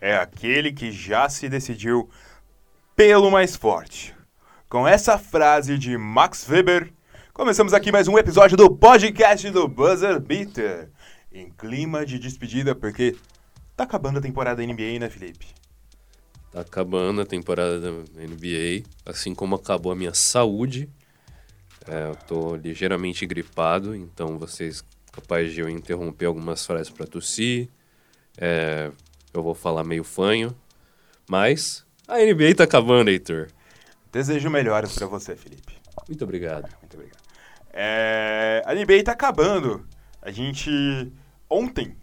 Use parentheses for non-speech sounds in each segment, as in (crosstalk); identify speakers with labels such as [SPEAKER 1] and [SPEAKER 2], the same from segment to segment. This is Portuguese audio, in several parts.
[SPEAKER 1] é aquele que já se decidiu pelo mais forte. Com essa frase de Max Weber, começamos aqui mais um episódio do podcast do Buzzer Beater. Em clima de despedida, porque tá acabando a temporada da NBA, né, Felipe?
[SPEAKER 2] Tá acabando a temporada da NBA, assim como acabou a minha saúde. É, eu tô ligeiramente gripado, então vocês capazes de eu interromper algumas frases para tossir. É, eu vou falar meio fanho. Mas a NBA tá acabando, Heitor.
[SPEAKER 1] Desejo melhores para você, Felipe.
[SPEAKER 2] Muito obrigado.
[SPEAKER 1] Muito obrigado. É, a NBA tá acabando. A gente. Ontem.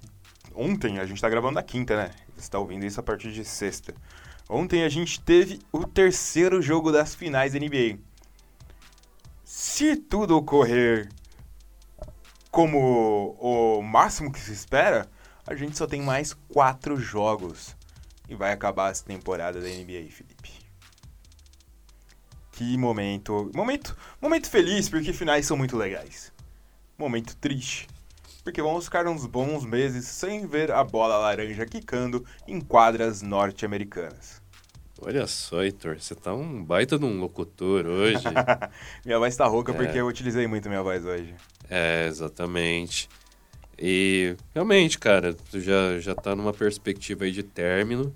[SPEAKER 1] Ontem, a gente tá gravando na quinta, né? Você tá ouvindo isso a partir de sexta. Ontem a gente teve o terceiro jogo das finais da NBA. Se tudo ocorrer como o máximo que se espera, a gente só tem mais quatro jogos. E vai acabar essa temporada da NBA, Felipe. Que momento. Momento, momento feliz, porque finais são muito legais. Momento triste, porque vamos ficar uns bons meses sem ver a bola laranja quicando em quadras norte-americanas.
[SPEAKER 2] Olha só, Heitor, você tá um baita de um locutor hoje. (laughs)
[SPEAKER 1] minha voz tá rouca é. porque eu utilizei muito minha voz hoje.
[SPEAKER 2] É, exatamente. E realmente, cara, tu já, já tá numa perspectiva aí de término.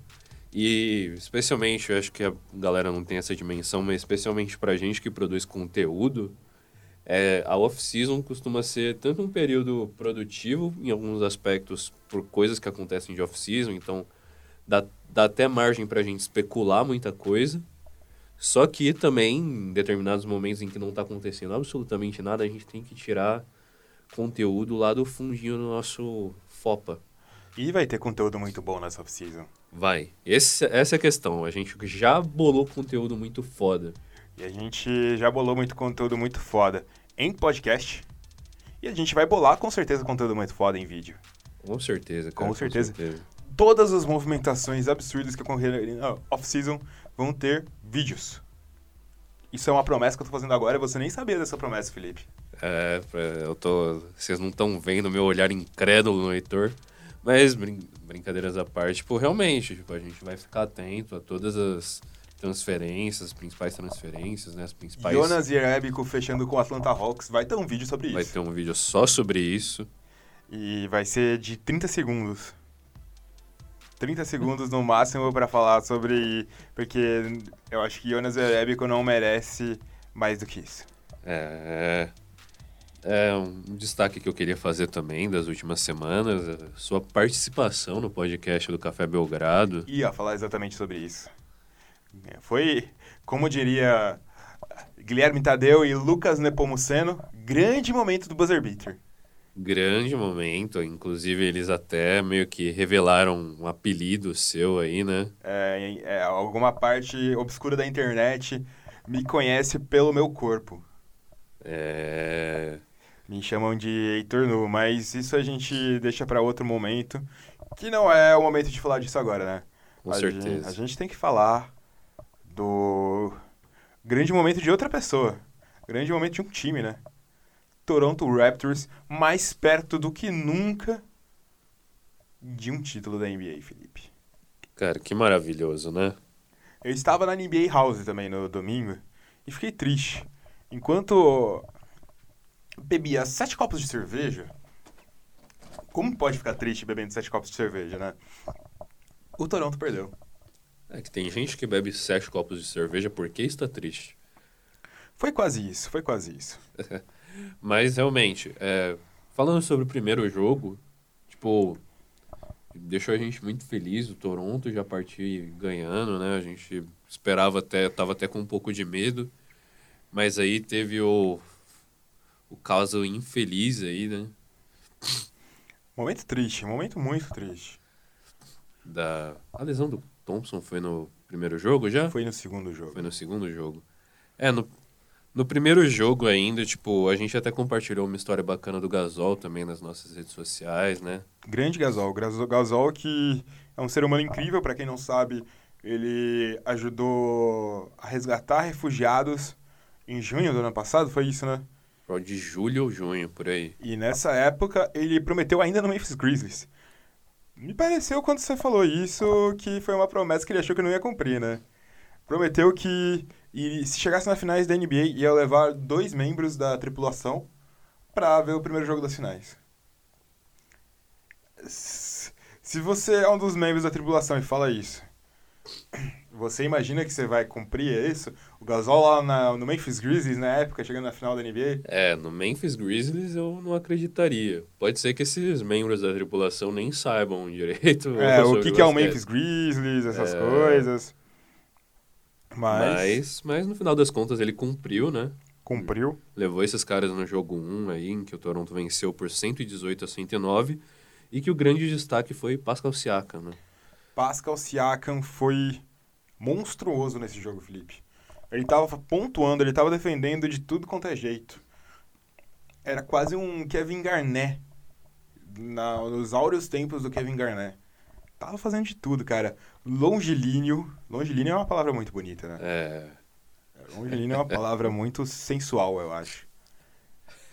[SPEAKER 2] E especialmente, eu acho que a galera não tem essa dimensão, mas especialmente pra gente que produz conteúdo, é, a off-season costuma ser tanto um período produtivo em alguns aspectos por coisas que acontecem de off-season, então dá, dá até margem pra gente especular muita coisa. Só que também, em determinados momentos em que não está acontecendo absolutamente nada, a gente tem que tirar conteúdo lá do fundinho do nosso FOPA.
[SPEAKER 1] E vai ter conteúdo muito bom nessa off-season.
[SPEAKER 2] Vai. Esse, essa é a questão. A gente já bolou conteúdo muito foda.
[SPEAKER 1] E a gente já bolou muito conteúdo muito foda em podcast. E a gente vai bolar com certeza conteúdo muito foda em vídeo.
[SPEAKER 2] Com certeza, cara.
[SPEAKER 1] Com certeza. Com certeza. Todas as movimentações absurdas que ocorreram na off-season vão ter vídeos. Isso é uma promessa que eu tô fazendo agora e você nem sabia dessa promessa, Felipe.
[SPEAKER 2] É, eu tô. Vocês não estão vendo meu olhar incrédulo no Heitor. Mas, brin brincadeiras à parte, tipo, realmente, tipo, a gente vai ficar atento a todas as transferências, as principais transferências, né? As principais.
[SPEAKER 1] Jonas Jerebico fechando com o Atlanta Hawks. Vai ter um vídeo sobre
[SPEAKER 2] vai
[SPEAKER 1] isso.
[SPEAKER 2] Vai ter um vídeo só sobre isso.
[SPEAKER 1] E vai ser de 30 segundos. 30 segundos no máximo para falar sobre. Porque eu acho que Jonas Jerebico não merece mais do que isso.
[SPEAKER 2] É. É um destaque que eu queria fazer também das últimas semanas, sua participação no podcast do Café Belgrado.
[SPEAKER 1] Ia falar exatamente sobre isso. É, foi, como diria Guilherme Tadeu e Lucas Nepomuceno, grande momento do Buzzer Beater.
[SPEAKER 2] Grande momento, inclusive eles até meio que revelaram um apelido seu aí, né?
[SPEAKER 1] É, é alguma parte obscura da internet me conhece pelo meu corpo.
[SPEAKER 2] É.
[SPEAKER 1] Me chamam de Heitor Nu, mas isso a gente deixa para outro momento, que não é o momento de falar disso agora, né?
[SPEAKER 2] Com
[SPEAKER 1] a
[SPEAKER 2] certeza.
[SPEAKER 1] Gente, a gente tem que falar do grande momento de outra pessoa, grande momento de um time, né? Toronto Raptors mais perto do que nunca de um título da NBA, Felipe.
[SPEAKER 2] Cara, que maravilhoso, né?
[SPEAKER 1] Eu estava na NBA House também no domingo e fiquei triste. Enquanto bebia sete copos de cerveja. Como pode ficar triste bebendo sete copos de cerveja, né? O Toronto perdeu.
[SPEAKER 2] É que tem gente que bebe sete copos de cerveja porque está triste.
[SPEAKER 1] Foi quase isso, foi quase isso. (laughs)
[SPEAKER 2] Mas realmente, é, falando sobre o primeiro jogo, tipo, deixou a gente muito feliz. O Toronto já partiu ganhando, né? A gente esperava até, tava até com um pouco de medo. Mas aí teve o o caso infeliz aí, né?
[SPEAKER 1] Momento triste, momento muito triste.
[SPEAKER 2] Da... A lesão do Thompson foi no primeiro jogo já?
[SPEAKER 1] Foi no segundo jogo.
[SPEAKER 2] Foi no segundo jogo. É, no, no primeiro jogo ainda, tipo, a gente até compartilhou uma história bacana do Gasol também nas nossas redes sociais, né?
[SPEAKER 1] Grande Gasol. Gasol que é um ser humano incrível, para quem não sabe, ele ajudou a resgatar refugiados em junho do ano passado, foi isso, né?
[SPEAKER 2] De julho ou junho, por aí.
[SPEAKER 1] E nessa época ele prometeu ainda no Memphis Grizzlies. Me pareceu quando você falou isso que foi uma promessa que ele achou que não ia cumprir, né? Prometeu que e se chegasse na finais da NBA ia levar dois membros da tripulação para ver o primeiro jogo das finais. Se você é um dos membros da tripulação e fala isso, você imagina que você vai cumprir isso? O Gasol lá na, no Memphis Grizzlies, na época, chegando na final da NBA?
[SPEAKER 2] É, no Memphis Grizzlies eu não acreditaria. Pode ser que esses membros da tripulação nem saibam direito.
[SPEAKER 1] É, (laughs) o que, que é o Memphis Grizzlies, essas é... coisas.
[SPEAKER 2] Mas... mas... mas no final das contas ele cumpriu, né?
[SPEAKER 1] Cumpriu.
[SPEAKER 2] Levou esses caras no jogo 1 aí, em que o Toronto venceu por 118 a 109. E que o grande destaque foi Pascal Siakam, né?
[SPEAKER 1] Pascal Siakam foi monstruoso nesse jogo, Felipe. Ele estava pontuando, ele estava defendendo de tudo quanto é jeito. Era quase um Kevin Garnett. Na, nos áureos tempos do Kevin Garnett. Tava fazendo de tudo, cara. Longilíneo. Longilíneo é uma palavra muito bonita, né?
[SPEAKER 2] É.
[SPEAKER 1] Longilíneo é uma palavra muito sensual, eu acho.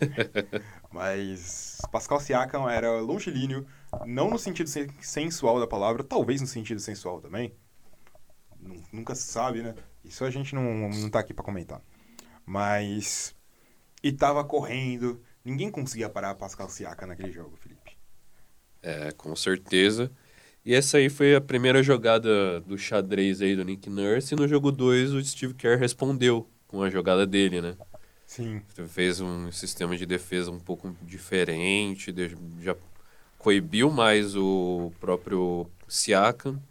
[SPEAKER 1] (laughs) Mas Pascal Siakam era longilíneo, não no sentido sensual da palavra, talvez no sentido sensual também. Nunca se sabe, né? Isso a gente não, não tá aqui para comentar. Mas. E tava correndo. Ninguém conseguia parar Pascal Siakam naquele jogo, Felipe.
[SPEAKER 2] É, com certeza. E essa aí foi a primeira jogada do xadrez aí do Nick Nurse. E no jogo 2 o Steve Kerr respondeu com a jogada dele, né?
[SPEAKER 1] Sim.
[SPEAKER 2] Fez um sistema de defesa um pouco diferente, já coibiu mais o próprio Siakam.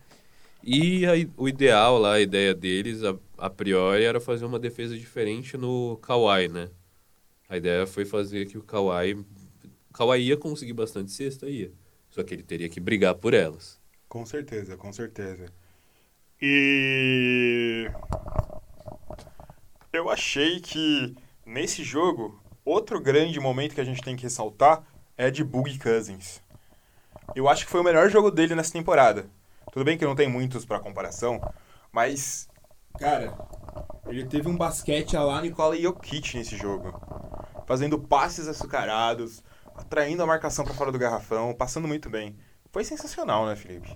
[SPEAKER 2] E a, o ideal lá, a ideia deles, a, a, priori, era fazer uma defesa diferente no Kawhi, né? A ideia foi fazer que o Kawhi... Kawhi ia conseguir bastante cesta, ia. Só que ele teria que brigar por elas.
[SPEAKER 1] Com certeza, com certeza. E... Eu achei que Nesse jogo, outro grande momento que a gente tem que ressaltar é de Boogie Cousins. Eu acho que foi o melhor jogo dele nessa temporada. Tudo bem que não tem muitos para comparação, mas cara, ele teve um basquete a lá Nikola Jokic nesse jogo, fazendo passes açucarados, atraindo a marcação para fora do garrafão, passando muito bem. Foi sensacional, né, Felipe?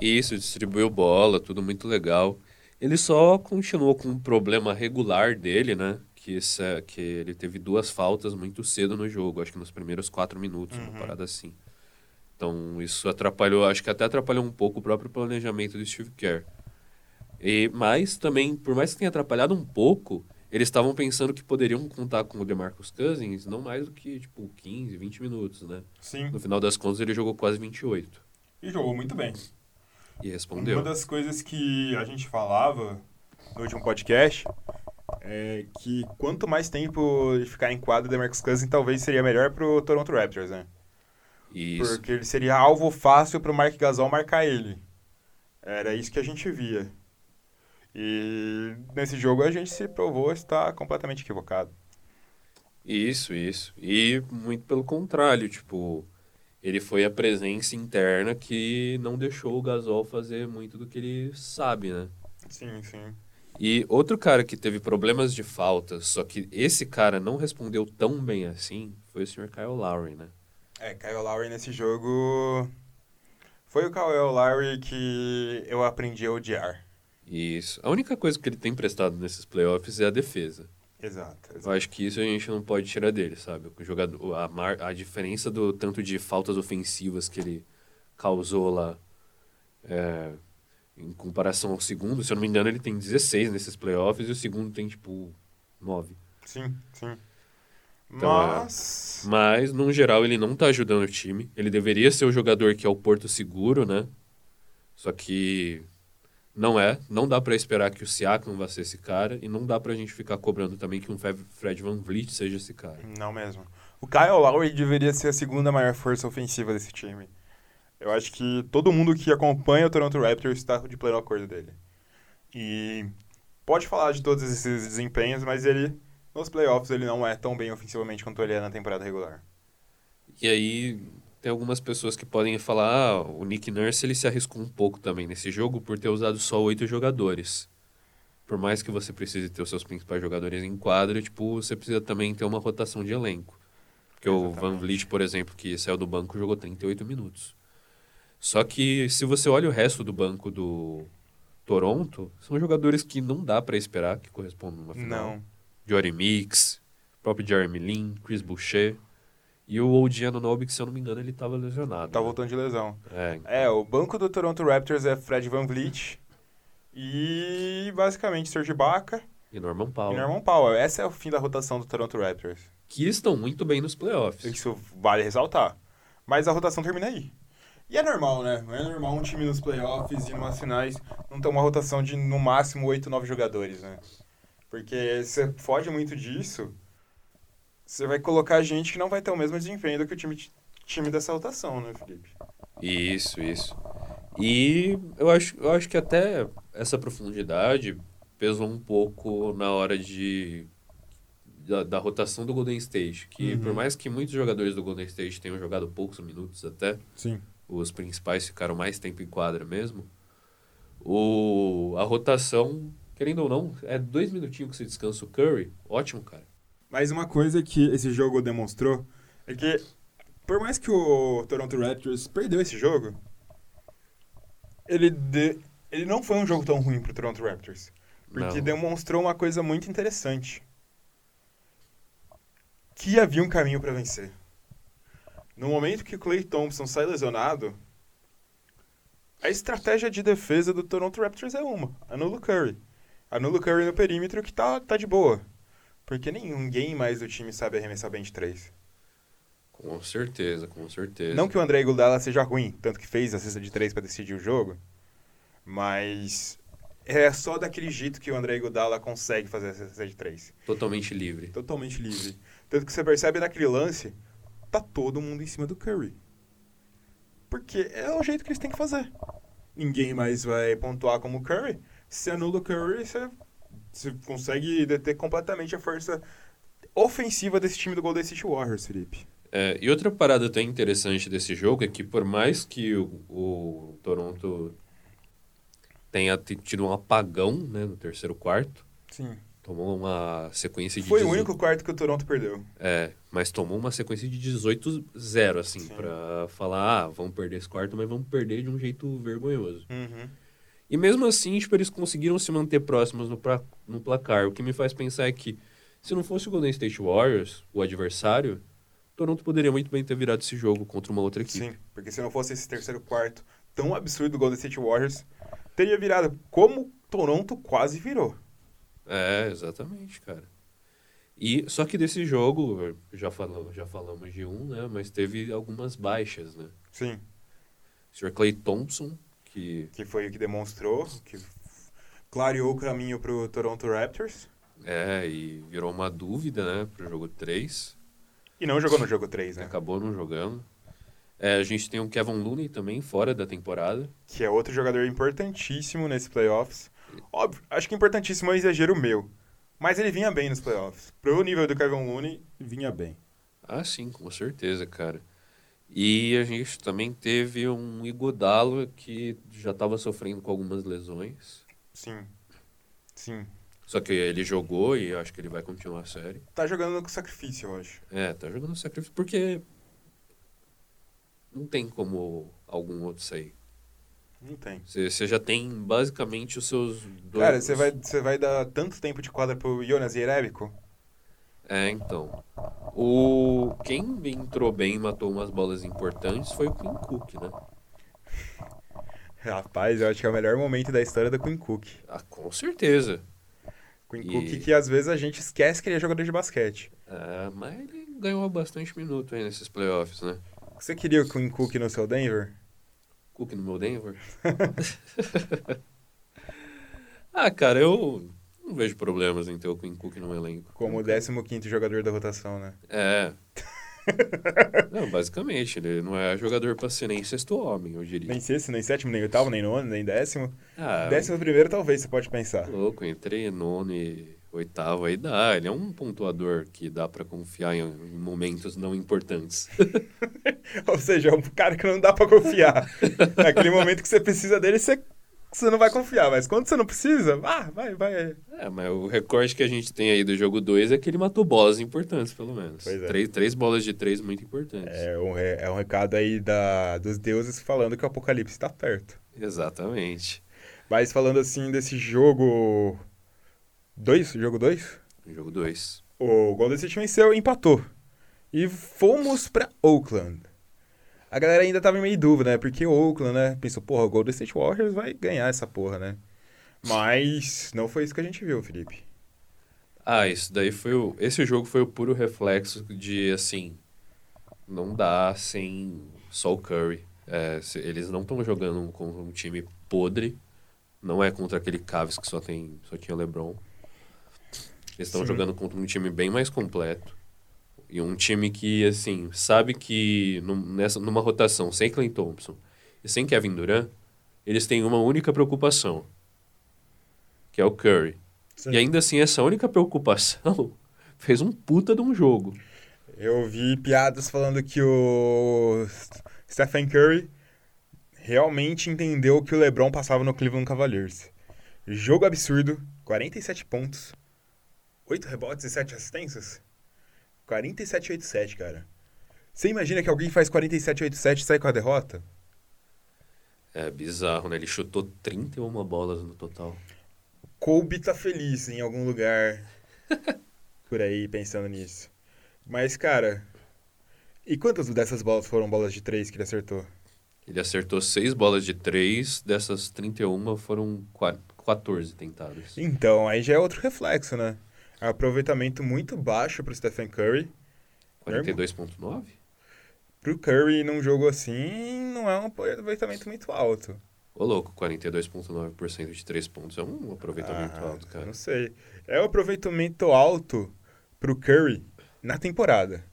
[SPEAKER 2] Isso, distribuiu bola, tudo muito legal. Ele só continuou com um problema regular dele, né? que, essa, que ele teve duas faltas muito cedo no jogo, acho que nos primeiros quatro minutos, uhum. uma parada assim. Então, isso atrapalhou, acho que até atrapalhou um pouco o próprio planejamento do Steve Kerr. E, mas também, por mais que tenha atrapalhado um pouco, eles estavam pensando que poderiam contar com o DeMarcus Cousins não mais do que, tipo, 15, 20 minutos, né?
[SPEAKER 1] Sim.
[SPEAKER 2] No final das contas, ele jogou quase 28.
[SPEAKER 1] E jogou muito bem.
[SPEAKER 2] E respondeu.
[SPEAKER 1] Uma das coisas que a gente falava no último podcast é que quanto mais tempo de ficar em quadro, DeMarcus Cousins talvez seria melhor pro Toronto Raptors, né?
[SPEAKER 2] Isso.
[SPEAKER 1] Porque ele seria alvo fácil pro Mark Gasol marcar ele. Era isso que a gente via. E nesse jogo a gente se provou estar completamente equivocado.
[SPEAKER 2] Isso, isso. E muito pelo contrário, tipo, ele foi a presença interna que não deixou o Gasol fazer muito do que ele sabe, né?
[SPEAKER 1] Sim, sim.
[SPEAKER 2] E outro cara que teve problemas de falta, só que esse cara não respondeu tão bem assim, foi o Sr. Kyle Lowry, né?
[SPEAKER 1] É, Kyle Lowry nesse jogo foi o Kyle Lowry que eu aprendi a odiar.
[SPEAKER 2] Isso. A única coisa que ele tem prestado nesses playoffs é a defesa.
[SPEAKER 1] Exato, exato.
[SPEAKER 2] Eu acho que isso a gente não pode tirar dele, sabe? O jogador, a, mar, a diferença do tanto de faltas ofensivas que ele causou lá é, em comparação ao segundo, se eu não me engano, ele tem 16 nesses playoffs e o segundo tem, tipo, 9.
[SPEAKER 1] Sim, sim.
[SPEAKER 2] Então, mas... É, mas, no geral, ele não tá ajudando o time. Ele deveria ser o jogador que é o porto seguro, né? Só que não é. Não dá para esperar que o Siakam vá ser esse cara. E não dá pra gente ficar cobrando também que um Fred Van Vliet seja esse cara.
[SPEAKER 1] Não mesmo. O Kyle Lowry deveria ser a segunda maior força ofensiva desse time. Eu acho que todo mundo que acompanha o Toronto Raptors está de pleno acordo dele. E pode falar de todos esses desempenhos, mas ele nos playoffs ele não é tão bem ofensivamente quanto ele é na temporada regular.
[SPEAKER 2] E aí tem algumas pessoas que podem falar, ah, o Nick Nurse ele se arriscou um pouco também nesse jogo por ter usado só oito jogadores. Por mais que você precise ter os seus principais jogadores em quadro, tipo, você precisa também ter uma rotação de elenco. Porque Exatamente. o Van Vliet, por exemplo, que saiu do banco, jogou 38 minutos. Só que se você olha o resto do banco do Toronto, são jogadores que não dá pra esperar que correspondam numa final.
[SPEAKER 1] Não.
[SPEAKER 2] Jory Mix, próprio Jeremy Lin, Chris Boucher. E o OG Anunoby, que se eu não me engano, ele tava lesionado.
[SPEAKER 1] Tá
[SPEAKER 2] né?
[SPEAKER 1] voltando de lesão.
[SPEAKER 2] É,
[SPEAKER 1] É, o banco do Toronto Raptors é Fred Van Vliet e basicamente Serge Ibaka
[SPEAKER 2] e Norman
[SPEAKER 1] e
[SPEAKER 2] Powell.
[SPEAKER 1] Norman Powell. Esse é o fim da rotação do Toronto Raptors.
[SPEAKER 2] Que estão muito bem nos playoffs.
[SPEAKER 1] Isso vale ressaltar. Mas a rotação termina aí. E é normal, né? É normal um time nos playoffs e numas finais não ter uma rotação de no máximo 8, 9 jogadores, né? Porque você foge muito disso, você vai colocar gente que não vai ter o mesmo desempenho do que o time, time dessa rotação, né, Felipe?
[SPEAKER 2] Isso, isso. E eu acho, eu acho que até essa profundidade pesou um pouco na hora de da, da rotação do Golden State, que
[SPEAKER 1] Uhum.
[SPEAKER 2] por mais que muitos jogadores do Golden State tenham jogado poucos minutos até,
[SPEAKER 1] Sim.
[SPEAKER 2] os principais ficaram mais tempo em quadra mesmo, o, a rotação, querendo ou não, é dois minutinhos que você descansa o Curry, ótimo, cara.
[SPEAKER 1] Mas uma coisa que esse jogo demonstrou é que, por mais que o Toronto Raptors perdeu esse jogo, ele, de- ele não foi um jogo tão ruim pro Toronto Raptors. Porque
[SPEAKER 2] Não.
[SPEAKER 1] demonstrou uma coisa muito interessante. Que havia um caminho para vencer. No momento que o Clay Thompson sai lesionado, a estratégia de defesa do Toronto Raptors é uma: anula o Curry. Anula o Curry no perímetro que tá, tá de boa. Porque ninguém mais do time sabe arremessar bem de três.
[SPEAKER 2] Com certeza, com certeza.
[SPEAKER 1] Não que o André Iguodala seja ruim, tanto que fez a cesta de três para decidir o jogo, mas é só daquele jeito que o André Iguodala consegue fazer a cesta de três.
[SPEAKER 2] Totalmente livre.
[SPEAKER 1] Totalmente livre. Tanto que você percebe naquele lance, tá todo mundo em cima do Curry. Porque é o jeito que eles têm que fazer. Ninguém mais vai pontuar como o Curry. Se anula o Curry, você, você consegue deter completamente a força ofensiva desse time do Golden State Warriors, Felipe.
[SPEAKER 2] É, e outra parada até interessante desse jogo é que por mais que o, o Toronto tenha tido um apagão né, no terceiro quarto,
[SPEAKER 1] Sim.
[SPEAKER 2] tomou uma sequência de
[SPEAKER 1] Foi o
[SPEAKER 2] 18
[SPEAKER 1] único quarto que o Toronto perdeu.
[SPEAKER 2] É, mas tomou uma sequência de 18-0, assim,
[SPEAKER 1] Sim.
[SPEAKER 2] pra falar, ah, vamos perder esse quarto, mas vamos perder de um jeito vergonhoso.
[SPEAKER 1] Uhum.
[SPEAKER 2] E mesmo assim, tipo, eles conseguiram se manter próximos no, pra, no placar. O que me faz pensar é que, se não fosse o Golden State Warriors, o adversário, Toronto poderia muito bem ter virado esse jogo contra uma outra equipe.
[SPEAKER 1] Sim, porque se não fosse esse terceiro quarto tão absurdo do Golden State Warriors, teria virado como Toronto quase virou.
[SPEAKER 2] É, exatamente, cara. E só que desse jogo, já falamos, já falamos de um, né? Mas teve algumas baixas, né?
[SPEAKER 1] Sim,
[SPEAKER 2] O Sr. Clay Thompson, que
[SPEAKER 1] que foi o que demonstrou, que clareou o caminho pro Toronto Raptors.
[SPEAKER 2] é e virou uma dúvida, né, pro jogo 3.
[SPEAKER 1] E não jogou no jogo 3, né?
[SPEAKER 2] Acabou não jogando. É, a gente tem o Kevin Looney também fora da temporada.
[SPEAKER 1] Que é outro jogador importantíssimo nesse playoffs. Óbvio, acho que importantíssimo é um exagero meu. Mas ele vinha bem nos playoffs. Pro nível do Kevin Looney, vinha bem.
[SPEAKER 2] Ah, sim, com certeza, cara. E a gente também teve um Igodalo que já estava sofrendo com algumas lesões.
[SPEAKER 1] Sim. Sim.
[SPEAKER 2] Só que ele jogou e acho que ele vai continuar a série.
[SPEAKER 1] Tá jogando com sacrifício, eu acho.
[SPEAKER 2] É, tá jogando sacrifício porque não tem como algum outro sair.
[SPEAKER 1] Não tem.
[SPEAKER 2] Você já tem basicamente os seus dois.
[SPEAKER 1] Cara, você vai, vai dar tanto tempo de quadra pro Jonas Jerebico?
[SPEAKER 2] É, então. O quem entrou bem e matou umas bolas importantes foi o Quinn Cook, né?
[SPEAKER 1] Rapaz, eu acho que é o melhor momento da história do Quinn Cook.
[SPEAKER 2] Ah, com certeza.
[SPEAKER 1] Quinn
[SPEAKER 2] E-
[SPEAKER 1] Cook que às vezes a gente esquece que ele é jogador de basquete.
[SPEAKER 2] É, mas ele ganhou bastante minuto aí nesses playoffs, né?
[SPEAKER 1] Você queria o Quinn Cook no seu Denver?
[SPEAKER 2] Cook no meu Denver. (laughs) (laughs) ah, cara, eu não vejo problemas em ter o Quinn Cook no elenco.
[SPEAKER 1] Como o 15º jogador da rotação, né?
[SPEAKER 2] É. (laughs) Não, basicamente, ele não é jogador pra ser nem sexto homem, eu diria.
[SPEAKER 1] Nem sexto, nem sétimo, nem oitavo, nem nono, nem décimo.
[SPEAKER 2] Ah,
[SPEAKER 1] Décimo primeiro talvez você pode pensar.
[SPEAKER 2] louco, entre nono e oitavo aí dá. Ele é um pontuador que dá pra confiar em, em momentos não importantes. (laughs)
[SPEAKER 1] Ou seja, é um cara que não dá pra confiar. (laughs) Naquele momento que você precisa dele, você você não vai confiar, mas quando você não precisa, ah, vai, vai.
[SPEAKER 2] É, mas o recorde que a gente tem aí do jogo 2 é que ele matou bolas importantes, pelo menos.
[SPEAKER 1] Pois é.
[SPEAKER 2] Três, três bolas de três muito importantes.
[SPEAKER 1] É um, é um recado aí da, dos deuses falando que o apocalipse está perto.
[SPEAKER 2] Exatamente.
[SPEAKER 1] Mas falando assim desse jogo. Dois? Jogo 2?
[SPEAKER 2] Jogo 2.
[SPEAKER 1] O Golden State venceu e empatou. E fomos pra Oakland. A galera ainda tava meio em dúvida, né? Porque o Oakland, né? Pensou, porra, o Golden State Warriors vai ganhar essa porra, né? Mas não foi isso que a gente viu, Felipe.
[SPEAKER 2] Ah, isso daí foi o. Esse jogo foi o puro reflexo de assim. Não dá sem só o Curry. É, se- eles não estão jogando com um time podre. Não é contra aquele Cavs que só, tem, só tinha LeBron. Eles estão jogando contra um time bem mais completo. E um time que, assim, sabe que num- nessa, numa rotação sem Clay Thompson e sem Kevin Durant, eles têm uma única preocupação, que é o Curry. E ainda assim, essa única preocupação (laughs) fez um puta de um jogo.
[SPEAKER 1] Eu vi piadas falando que o Stephen Curry realmente entendeu que o LeBron passava no Cleveland Cavaliers. Jogo absurdo, 47 pontos, 8 rebotes e 7 assistências. 47 8 7, cara. Você imagina que alguém faz 47 8 7 e sai com a derrota?
[SPEAKER 2] É bizarro, né? Ele chutou 31 bolas no total.
[SPEAKER 1] Kobe tá feliz em algum lugar (laughs) por aí pensando nisso. Mas, cara, e quantas dessas bolas foram bolas de 3 que ele acertou?
[SPEAKER 2] Ele acertou 6 bolas de 3, dessas 31 foram qua- 14 tentadas.
[SPEAKER 1] Então, aí já é outro reflexo, né? É aproveitamento muito baixo pro Stephen Curry.
[SPEAKER 2] 42,9?
[SPEAKER 1] Pro Curry num jogo assim, não é um aproveitamento muito alto.
[SPEAKER 2] Ô louco, 42,9% de 3 pontos é um aproveitamento
[SPEAKER 1] Ah,
[SPEAKER 2] alto, cara.
[SPEAKER 1] Não sei. É um aproveitamento alto pro Curry na temporada.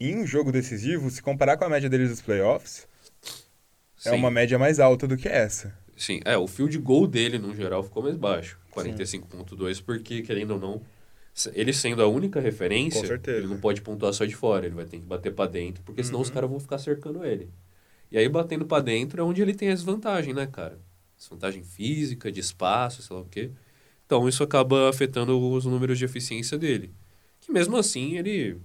[SPEAKER 1] Em um jogo decisivo, se comparar com a média deles dos playoffs, é
[SPEAKER 2] Sim.
[SPEAKER 1] uma média mais alta do que essa.
[SPEAKER 2] Sim, é, o field goal dele, no geral, ficou mais baixo. 45.2, porque, querendo ou não, ele sendo a única referência,
[SPEAKER 1] certeza.
[SPEAKER 2] ele não pode pontuar só de fora, ele vai ter que bater pra dentro, porque senão os
[SPEAKER 1] Uhum.
[SPEAKER 2] caras vão ficar cercando ele. E aí, batendo pra dentro é onde ele tem a desvantagem, né, cara? Desvantagem física, de espaço, sei lá o quê. Então, isso acaba afetando os números de eficiência dele. Que mesmo assim, ele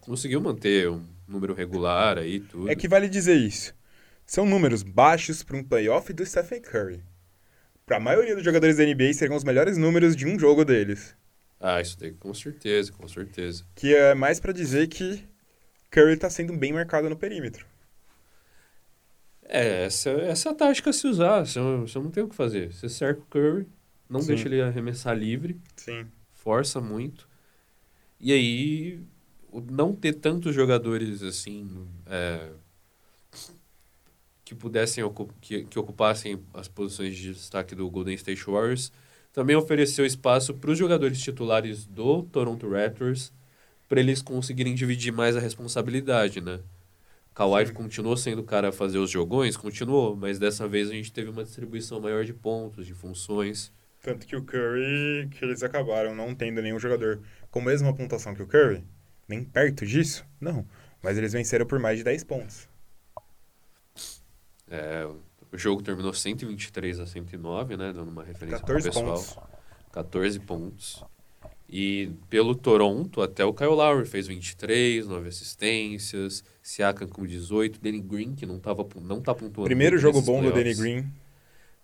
[SPEAKER 2] conseguiu manter um número regular aí, tudo.
[SPEAKER 1] É que vale dizer isso. São números baixos para um playoff do Stephen Curry. Para a maioria dos jogadores da NBA, seriam os melhores números de um jogo deles.
[SPEAKER 2] Ah, isso daí, com certeza, com certeza.
[SPEAKER 1] Que é mais para dizer que Curry tá sendo bem marcado no perímetro.
[SPEAKER 2] É, essa, essa é a tática a se usar. Você, não- você não tem o que fazer. Você cerca o Curry, não
[SPEAKER 1] Sim.
[SPEAKER 2] deixa ele arremessar livre,
[SPEAKER 1] Sim.
[SPEAKER 2] força muito. E aí, não ter tantos jogadores assim é, que pudessem que, que ocupassem as posições de destaque do Golden State Warriors também ofereceu espaço para os jogadores titulares do Toronto Raptors para eles conseguirem dividir mais a responsabilidade, né? Kawhi
[SPEAKER 1] Sim.
[SPEAKER 2] continuou sendo o cara a fazer os jogões, continuou, mas dessa vez a gente teve uma distribuição maior de pontos, de funções.
[SPEAKER 1] Tanto que o Curry, que eles acabaram não tendo nenhum jogador com a mesma pontuação que o Curry, nem perto disso, não. Mas eles venceram por mais de 10 pontos.
[SPEAKER 2] É, o jogo terminou 123 a 109, né? Dando uma referência pro
[SPEAKER 1] 14
[SPEAKER 2] pessoal.
[SPEAKER 1] pontos.
[SPEAKER 2] 14 pontos. E pelo Toronto, até o Kyle Lowry fez 23, 9 assistências. Siakam com 18. Danny Green, que não, tava, não tá pontuando.
[SPEAKER 1] Primeiro jogo bom do Danny
[SPEAKER 2] playoffs.
[SPEAKER 1] Green,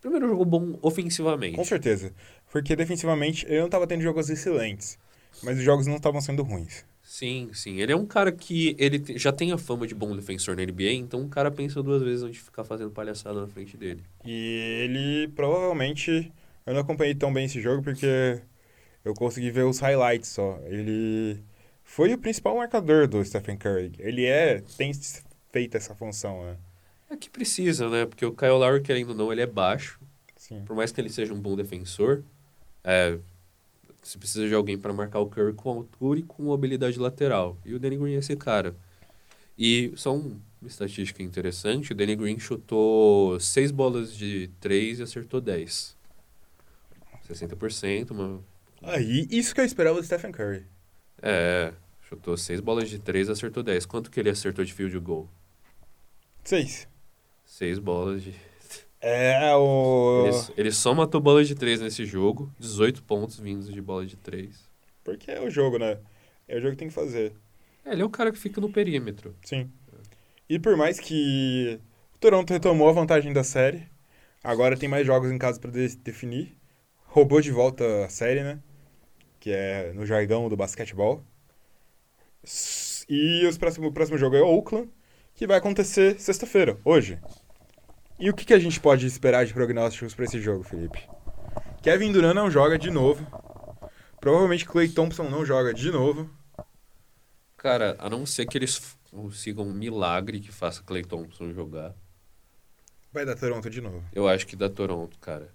[SPEAKER 2] Primeiro jogo bom ofensivamente.
[SPEAKER 1] com certeza. Porque defensivamente ele não estava tendo jogos excelentes. Mas os jogos não estavam sendo ruins.
[SPEAKER 2] Sim, sim. Ele é um cara que ele já tem a fama de bom defensor na NBA, então o cara pensa duas vezes antes de ficar fazendo palhaçada na frente dele.
[SPEAKER 1] E ele provavelmente. Eu não acompanhei tão bem esse jogo porque eu consegui ver os highlights só. Ele foi o principal marcador do Stephen Curry. Ele é. tem feito essa função, né?
[SPEAKER 2] É que precisa, né? Porque o Kyle Lowry, querendo ou não, ele é baixo.
[SPEAKER 1] Sim.
[SPEAKER 2] Por mais que ele seja um bom defensor, é, você precisa de alguém para marcar o Curry com altura e com habilidade lateral. E o Danny Green é esse cara. E só um- uma estatística interessante, o Danny Green chutou 6 bolas de 3 e acertou 10. 60%, uma...
[SPEAKER 1] Aí, isso que eu esperava do Stephen Curry.
[SPEAKER 2] É, chutou 6 bolas de 3 e acertou 10. Quanto que ele acertou de field goal?
[SPEAKER 1] Seis.
[SPEAKER 2] 6 bolas de...
[SPEAKER 1] É o.
[SPEAKER 2] Ele, ele só matou bola de 3 nesse jogo, 18 pontos vindos de bola de 3.
[SPEAKER 1] Porque é o jogo, né? É o jogo que tem que fazer.
[SPEAKER 2] É, ele é o cara que fica no perímetro.
[SPEAKER 1] Sim. E por mais que o Toronto retomou a vantagem da série, agora tem mais jogos em casa para de definir. Roubou de volta a série, né? Que é no jargão do basquetebol. E os próximo, o próximo jogo é Oakland, que vai acontecer sexta-feira, hoje. E o que, que a gente pode esperar de prognósticos para esse jogo, Felipe? Kevin Durant não joga de novo. Provavelmente Clay Thompson não joga de novo.
[SPEAKER 2] Cara, a não ser que eles consigam um milagre que faça Clay Thompson jogar.
[SPEAKER 1] Vai dar Toronto de novo.
[SPEAKER 2] Eu acho que dá Toronto, cara.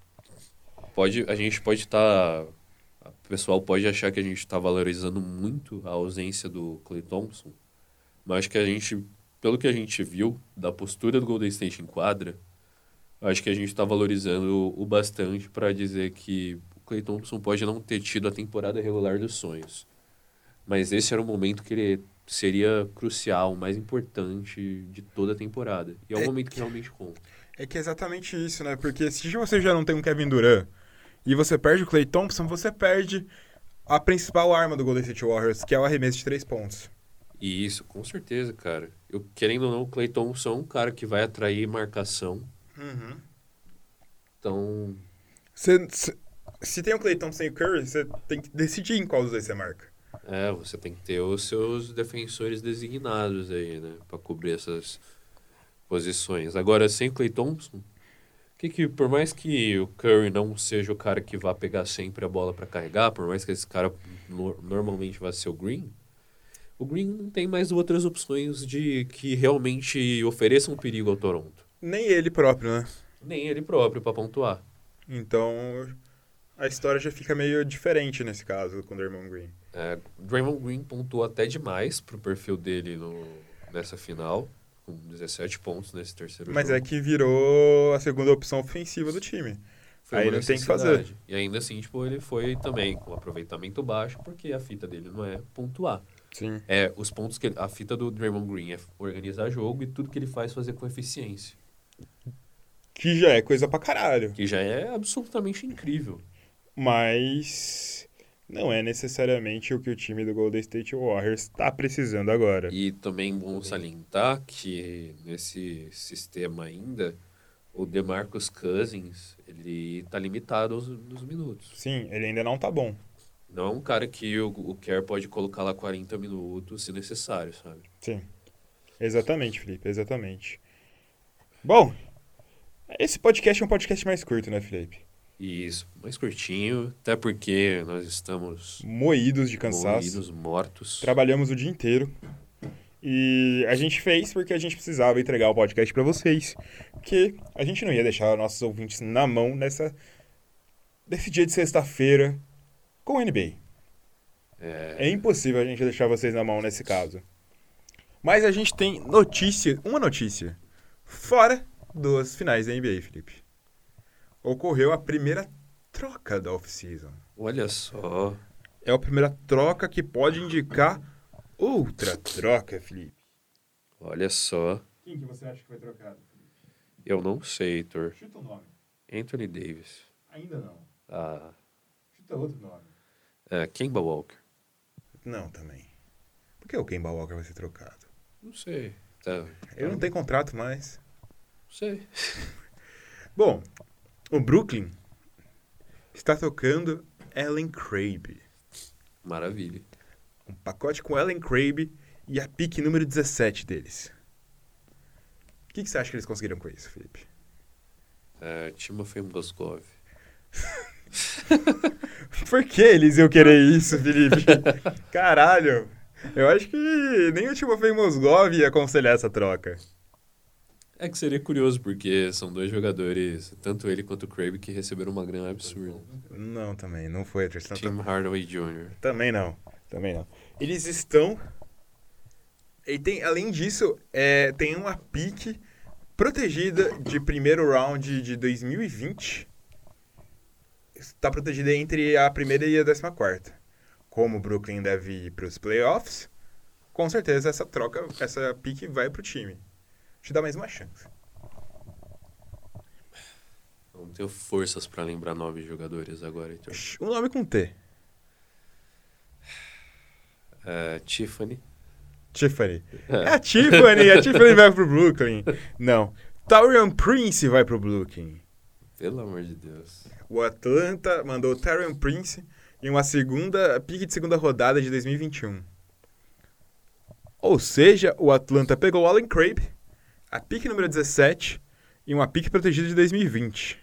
[SPEAKER 2] Pode, a gente pode estar. Tá, o pessoal pode achar que a gente está valorizando muito a ausência do Clay Thompson. Mas acho que a gente, pelo que a gente viu da postura do Golden State em quadra, acho que a gente está valorizando o bastante para dizer que o Clay Thompson pode não ter tido a temporada regular dos sonhos. Mas esse era o momento que ele seria crucial, mais importante de toda a temporada. E é o é momento que realmente conta.
[SPEAKER 1] É que é exatamente isso, né? Porque se você já não tem um Kevin Durant e você perde o Clay Thompson, você perde a principal arma do Golden State Warriors, que é o arremesso de três pontos.
[SPEAKER 2] E isso, com certeza, cara. Eu, querendo ou não, o Clay Thompson é um cara que vai atrair marcação.
[SPEAKER 1] Uhum.
[SPEAKER 2] Então.
[SPEAKER 1] Cê, cê, se tem o Clay Thompson e o Curry, você tem que decidir em qual dos dois você marca.
[SPEAKER 2] É, você tem que ter os seus defensores designados aí, né? Pra cobrir essas posições. Agora, sem Clay Thompson, que, que por mais que o Curry não seja o cara que vá pegar sempre a bola para carregar, por mais que esse cara no, normalmente vá ser o Green, o Green não tem mais outras opções de que realmente ofereçam perigo ao Toronto.
[SPEAKER 1] Nem ele próprio, né?
[SPEAKER 2] Nem ele próprio para pontuar.
[SPEAKER 1] Então, a história já fica meio diferente nesse caso com o Draymond Green.
[SPEAKER 2] É, Draymond Green pontuou até demais pro perfil dele no, nessa final, com 17 pontos nesse terceiro
[SPEAKER 1] Mas
[SPEAKER 2] jogo.
[SPEAKER 1] é que virou a segunda opção ofensiva do time.
[SPEAKER 2] Foi Aí não tem que fazer. E ainda assim, tipo, ele foi também com aproveitamento baixo, porque a fita dele não é pontuar.
[SPEAKER 1] Sim.
[SPEAKER 2] É, os pontos que ele, a fita do Draymond Green é organizar jogo e tudo que ele faz fazer com eficiência.
[SPEAKER 1] Que já é coisa pra caralho.
[SPEAKER 2] Que já é absolutamente incrível.
[SPEAKER 1] Mas não é necessariamente o que o time do Golden State Warriors está precisando agora.
[SPEAKER 2] E também bom salientar que nesse sistema ainda, o DeMarcus Cousins, ele está limitado aos, nos minutos.
[SPEAKER 1] Sim, ele ainda não está bom.
[SPEAKER 2] Não é um cara que o, o Kerr pode colocar lá 40 minutos se necessário, sabe?
[SPEAKER 1] Sim. Exatamente, Felipe, exatamente. Bom, esse podcast é um podcast mais curto, né, Felipe?
[SPEAKER 2] Isso, mais curtinho, até porque nós estamos
[SPEAKER 1] moídos de cansaço,
[SPEAKER 2] moídos, mortos.
[SPEAKER 1] Trabalhamos o dia inteiro. E a gente fez porque a gente precisava entregar o podcast para vocês, porque a gente não ia deixar nossos ouvintes na mão nessa desse dia de sexta-feira com o NBA.
[SPEAKER 2] É...
[SPEAKER 1] é impossível a gente deixar vocês na mão nesse caso. Mas a gente tem notícia, uma notícia fora dos finais da NBA, Felipe ocorreu a primeira troca da off-season.
[SPEAKER 2] Olha só.
[SPEAKER 1] É a primeira troca que pode indicar outra troca, Felipe.
[SPEAKER 2] Olha só.
[SPEAKER 1] Quem que você acha que foi trocado, Felipe?
[SPEAKER 2] Eu não sei, Heitor.
[SPEAKER 1] Chuta o nome.
[SPEAKER 2] Anthony Davis.
[SPEAKER 1] Ainda não.
[SPEAKER 2] Ah.
[SPEAKER 1] Chuta outro nome.
[SPEAKER 2] É, Kemba Walker.
[SPEAKER 1] Não, também. Por que o Kemba Walker vai ser trocado?
[SPEAKER 2] Não sei. Tá.
[SPEAKER 1] Ele não tem contrato mais.
[SPEAKER 2] Não sei. (laughs)
[SPEAKER 1] Bom, o Brooklyn está tocando Ellen Crabe.
[SPEAKER 2] Maravilha.
[SPEAKER 1] Um pacote com Ellen Crabe e a pique número 17 deles. O que, que você acha que eles conseguiram com isso, Felipe?
[SPEAKER 2] É, Timofey Moscov. (laughs)
[SPEAKER 1] Por que eles iam querer isso, Felipe? (laughs) Caralho! Eu acho que nem o Timofey Mosgov ia aconselhar essa troca.
[SPEAKER 2] É que seria curioso, porque são dois jogadores, tanto ele quanto o Craig, que receberam uma grana absurda.
[SPEAKER 1] Não, também, não foi a
[SPEAKER 2] Tristan. Tim Hardaway Jr.
[SPEAKER 1] Também não, também não. Eles estão... E tem, além disso, é, tem uma pique protegida de primeiro round de 2020. Está protegida entre a primeira e a décima quarta. Como o Brooklyn deve ir para os playoffs, com certeza essa troca, essa pique vai para o time te dá mais uma chance.
[SPEAKER 2] Não tenho forças pra lembrar nove jogadores agora, Heitor.
[SPEAKER 1] Um nome com T.
[SPEAKER 2] É, Tiffany.
[SPEAKER 1] Tiffany. É a Tiffany, a Tiffany vai pro Brooklyn. Não. Taurian Prince vai pro Brooklyn.
[SPEAKER 2] Pelo amor de Deus.
[SPEAKER 1] O Atlanta mandou Taurian Prince em uma segunda pique de segunda rodada de 2021. Ou seja, o Atlanta pegou o Allen Crabb, a pique número 17, e uma pique protegida de 2020.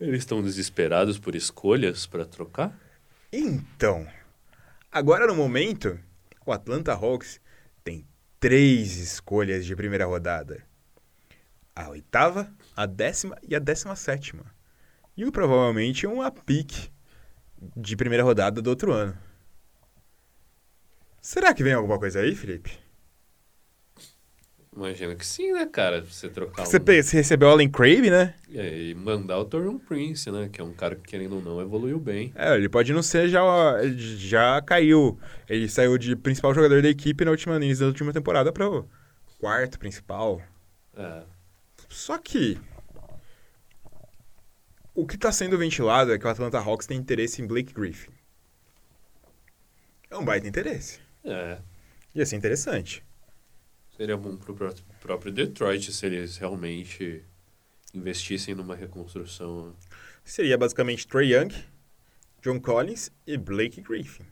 [SPEAKER 2] Eles estão desesperados por escolhas pra trocar?
[SPEAKER 1] Então, agora no momento, o Atlanta Hawks tem três escolhas de primeira rodada. A oitava, a décima e a décima sétima. E provavelmente uma pique de primeira rodada do outro ano. Será que vem alguma coisa aí, Felipe?
[SPEAKER 2] Imagino que sim, né, cara? Você trocar
[SPEAKER 1] Você,
[SPEAKER 2] um...
[SPEAKER 1] você recebeu o Allen Crave, né?
[SPEAKER 2] É, e mandar o Torian Prince, né? Que é um cara que, querendo ou não, evoluiu bem.
[SPEAKER 1] É, ele pode não ser já. Já caiu. Ele saiu de principal jogador da equipe na última, da última temporada para o quarto principal.
[SPEAKER 2] É.
[SPEAKER 1] Só que. O que está sendo ventilado é que o Atlanta Hawks tem interesse em Blake Griffin. É um baita interesse.
[SPEAKER 2] É.
[SPEAKER 1] Ia ser interessante.
[SPEAKER 2] Seria bom pro pró- próprio Detroit se eles realmente investissem numa reconstrução.
[SPEAKER 1] Seria basicamente Trey Young, John Collins e Blake Griffin.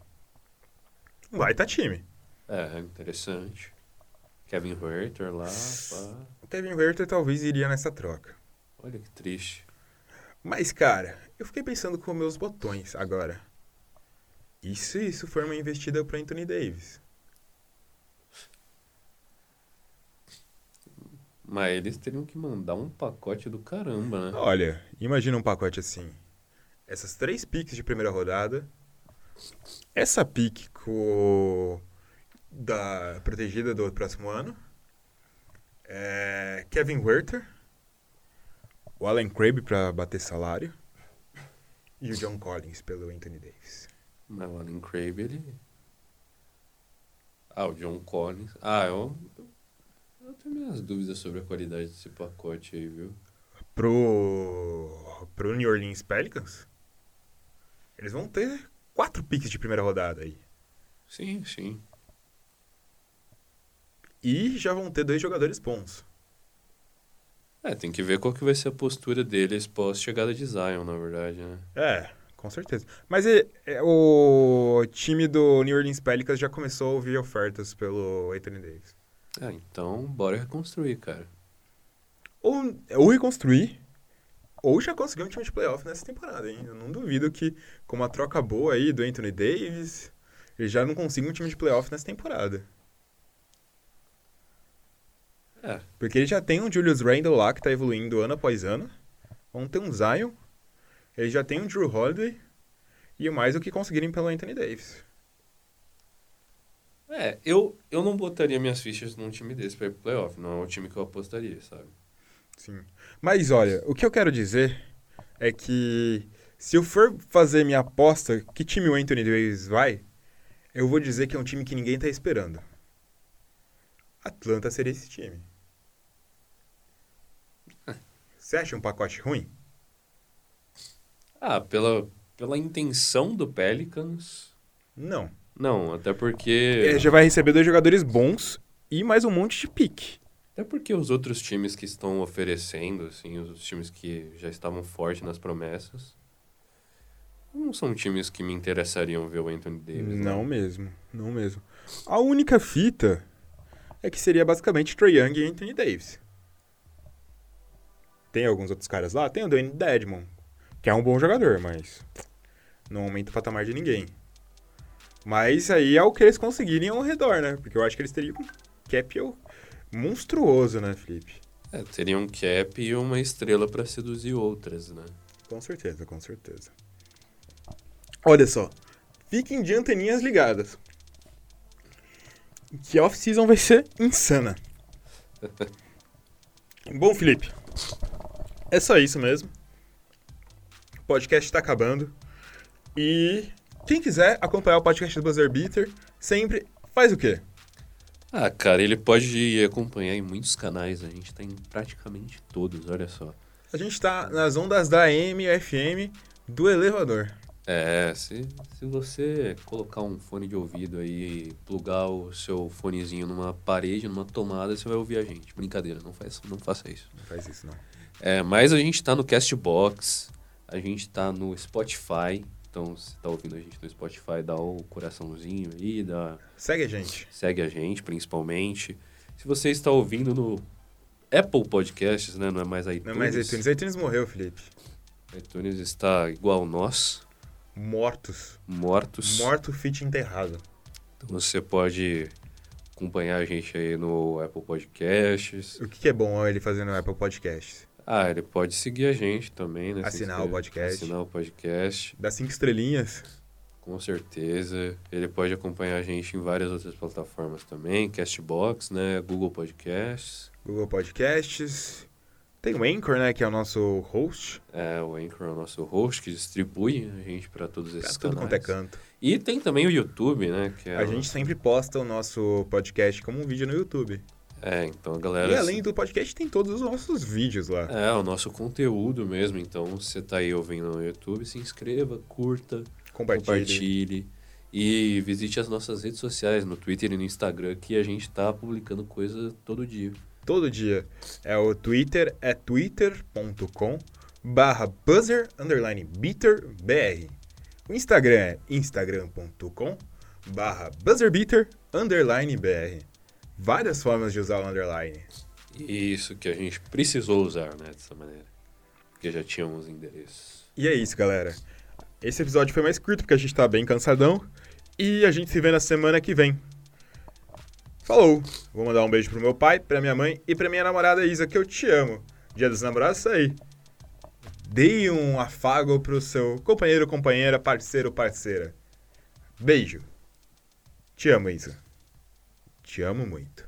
[SPEAKER 1] Um baita time.
[SPEAKER 2] É, interessante. Kevin Herter lá, pá.
[SPEAKER 1] O Kevin Werther talvez iria nessa troca.
[SPEAKER 2] Olha que triste.
[SPEAKER 1] Mas, cara, eu fiquei pensando com meus botões agora. E se isso for uma investida para Anthony Davis?
[SPEAKER 2] Mas eles teriam que mandar um pacote do caramba, né?
[SPEAKER 1] Olha, imagina um pacote assim. Essas três piques de primeira rodada. Essa pique com da protegida do próximo ano. é, Kevin Werther. O Allen Crabb para bater salário. E o John Collins pelo Anthony Davis.
[SPEAKER 2] Mas o Allen Crabbe, ele... Ah, o John Collins. Ah, eu... Eu tenho minhas dúvidas sobre a qualidade desse pacote aí, viu?
[SPEAKER 1] Pro, pro New Orleans Pelicans, eles vão ter quatro piques de primeira rodada aí.
[SPEAKER 2] Sim, sim.
[SPEAKER 1] E já vão ter dois jogadores bons.
[SPEAKER 2] É, tem que ver qual que vai ser a postura deles pós-chegada de Zion, na verdade, né?
[SPEAKER 1] É, com certeza. Mas é- é, o time do New Orleans Pelicans já começou a ouvir ofertas pelo Anthony Davis.
[SPEAKER 2] Ah, então bora reconstruir, cara.
[SPEAKER 1] Ou, ou reconstruir, ou já conseguir um time de playoff nessa temporada, hein? Eu não duvido que, com uma troca boa aí do Anthony Davis, ele já não consiga um time de playoff nessa temporada.
[SPEAKER 2] É,
[SPEAKER 1] Porque ele já tem um Julius Randle lá que tá evoluindo ano após ano. Vão ter um Zion. Ele já tem um Drew Holiday. E mais o que conseguirem pelo Anthony Davis.
[SPEAKER 2] é eu, eu não botaria minhas fichas num time desse pra ir pro playoff. Não é o time que eu apostaria, sabe?
[SPEAKER 1] Sim. Mas olha, o que eu quero dizer é que se eu for fazer minha aposta, que time o Anthony Davis vai, eu vou dizer que é um time que ninguém tá esperando. Atlanta seria esse time. Você acha um pacote ruim?
[SPEAKER 2] Ah, pela, pela intenção do Pelicans...
[SPEAKER 1] Não.
[SPEAKER 2] Não, até porque...
[SPEAKER 1] Ele já vai receber dois jogadores bons e mais um monte de pique.
[SPEAKER 2] Até porque os outros times que estão oferecendo, assim, os times que já estavam fortes nas promessas, não são times que me interessariam ver o Anthony Davis. né?
[SPEAKER 1] Não mesmo, não mesmo. A única fita é que seria basicamente Trae Young e Anthony Davis. Tem alguns outros caras lá? Tem o Dwayne Dedmon, que é um bom jogador, mas não aumenta o patamar de ninguém. Mas aí é o que eles conseguirem ao redor, né? Porque eu acho que eles teriam um cap monstruoso, né, Felipe?
[SPEAKER 2] É, teria um cap e uma estrela pra seduzir outras, né?
[SPEAKER 1] Com certeza, com certeza. Olha só, fiquem de anteninhas ligadas. Que off-season vai ser insana. (laughs) Bom, Felipe, é só isso mesmo. O podcast tá acabando. E quem quiser acompanhar o podcast do Buzzer Beater, sempre faz o quê?
[SPEAKER 2] Ah, cara, ele pode acompanhar em muitos canais, a gente tá em praticamente todos, olha só.
[SPEAKER 1] A gente tá nas ondas da AM e FM do elevador.
[SPEAKER 2] É, se, se você colocar um fone de ouvido aí, plugar o seu fonezinho numa parede, numa tomada, você vai ouvir a gente. Brincadeira, não, faz, não faça isso.
[SPEAKER 1] Não faz isso, não.
[SPEAKER 2] É, mas a gente tá no Castbox, a gente tá no Spotify. Então, se tá ouvindo a gente no Spotify, dá o coraçãozinho aí, dá...
[SPEAKER 1] Segue a gente.
[SPEAKER 2] Segue a gente, principalmente. Se você está ouvindo no Apple Podcasts, né? Não é mais iTunes.
[SPEAKER 1] Não é mais iTunes. iTunes morreu, Felipe.
[SPEAKER 2] iTunes está igual nós.
[SPEAKER 1] Mortos.
[SPEAKER 2] Mortos.
[SPEAKER 1] Morto, fit enterrado.
[SPEAKER 2] Então você pode acompanhar a gente aí no Apple Podcasts.
[SPEAKER 1] O que, que é bom ele fazer no Apple Podcasts?
[SPEAKER 2] Ah, ele pode seguir a gente também, né?
[SPEAKER 1] Assinar o podcast.
[SPEAKER 2] Assinar o podcast.
[SPEAKER 1] Dar cinco estrelinhas.
[SPEAKER 2] Com certeza. Ele pode acompanhar a gente em várias outras plataformas também. Castbox, né? Google Podcasts.
[SPEAKER 1] Google Podcasts. Tem o Anchor, né? Que é o nosso host.
[SPEAKER 2] É, o Anchor é o nosso host que distribui a gente para todos esses
[SPEAKER 1] pra tudo
[SPEAKER 2] canais.
[SPEAKER 1] quanto é canto.
[SPEAKER 2] E tem também o YouTube, né? Que é
[SPEAKER 1] A
[SPEAKER 2] o-
[SPEAKER 1] gente sempre posta o nosso podcast como um vídeo no YouTube.
[SPEAKER 2] É, então a galera...
[SPEAKER 1] E além do podcast, tem todos os nossos vídeos lá.
[SPEAKER 2] É, o nosso conteúdo mesmo. Então, se você tá aí ouvindo no YouTube, se inscreva, curta,
[SPEAKER 1] Compartilhe.
[SPEAKER 2] compartilhe. E visite as nossas redes sociais, no Twitter e no Instagram, que a gente tá publicando coisa todo dia.
[SPEAKER 1] Todo dia. É o Twitter, é twitter.com barra buzzer underline beater br. O Instagram é instagram.com barra buzzerbeater underline br. Várias formas de usar o underline.
[SPEAKER 2] Isso que a gente precisou usar, né, dessa maneira. Porque já tínhamos endereços.
[SPEAKER 1] E é isso, galera. Esse episódio foi mais curto porque a gente tá bem cansadão. E a gente se vê na semana que vem. Falou! Vou mandar um beijo pro meu pai, pra minha mãe e pra minha namorada Isa, que eu te amo. Dia dos namorados, isso aí. Dê um afago pro seu companheiro, companheira, parceiro, parceira. Beijo. Te amo, Isa. Te amo muito.